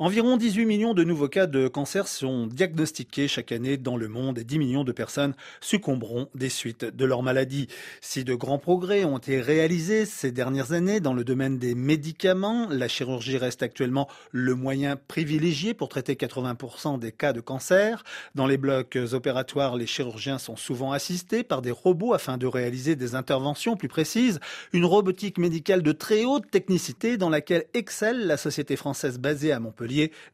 Environ 18 millions de nouveaux cas de cancer sont diagnostiqués chaque année dans le monde et 10 millions de personnes succomberont des suites de leur maladie. Si de grands progrès ont été réalisés ces dernières années dans le domaine des médicaments, la chirurgie reste actuellement le moyen privilégié pour traiter 80% des cas de cancer. Dans les blocs opératoires, les chirurgiens sont souvent assistés par des robots afin de réaliser des interventions plus précises. Une robotique médicale de très haute technicité dans laquelle excelle la société française basée à Montpellier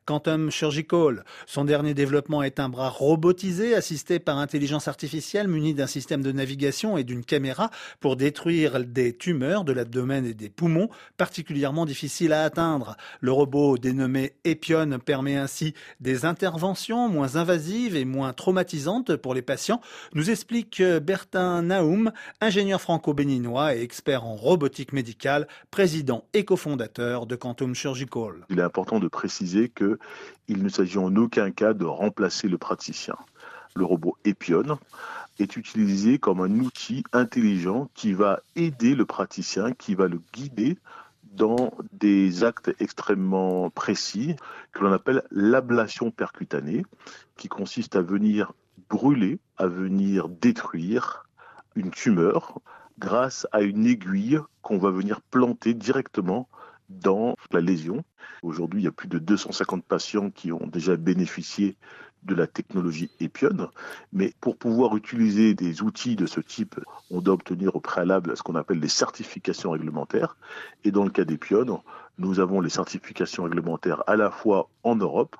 Quantum Surgical. Son dernier développement est un bras robotisé assisté par intelligence artificielle muni d'un système de navigation et d'une caméra pour détruire des tumeurs de l'abdomen et des poumons particulièrement difficiles à atteindre. Le robot dénommé Epion permet ainsi des interventions moins invasives et moins traumatisantes pour les patients, nous explique Bertin Naoum, ingénieur franco-béninois et expert en robotique médicale, président et cofondateur de Quantum Surgical. Il est important de qu'il ne s'agit en aucun cas de remplacer le praticien. Le robot Epion est utilisé comme un outil intelligent qui va aider le praticien, qui va le guider dans des actes extrêmement précis que l'on appelle l'ablation percutanée, qui consiste à venir brûler, à venir détruire une tumeur grâce à une aiguille qu'on va venir planter directement dans la lésion. Aujourd'hui, il y a plus de 250 patients qui ont déjà bénéficié de la technologie Epion. Mais pour pouvoir utiliser des outils de ce type, on doit obtenir au préalable ce qu'on appelle les certifications réglementaires. Et dans le cas d'Epion, nous avons les certifications réglementaires à la fois en Europe,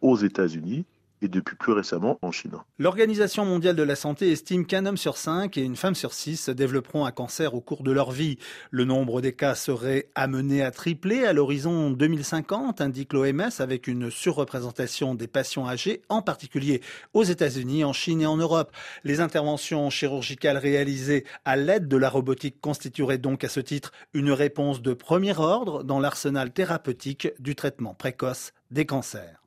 aux États-Unis et depuis plus récemment en Chine. L'Organisation mondiale de la santé estime qu'un homme sur cinq et une femme sur six développeront un cancer au cours de leur vie. Le nombre des cas serait amené à tripler à l'horizon 2050, indique l'OMS, avec une surreprésentation des patients âgés, en particulier aux États-Unis, en Chine et en Europe. Les interventions chirurgicales réalisées à l'aide de la robotique constitueraient donc à ce titre une réponse de premier ordre dans l'arsenal thérapeutique du traitement précoce des cancers.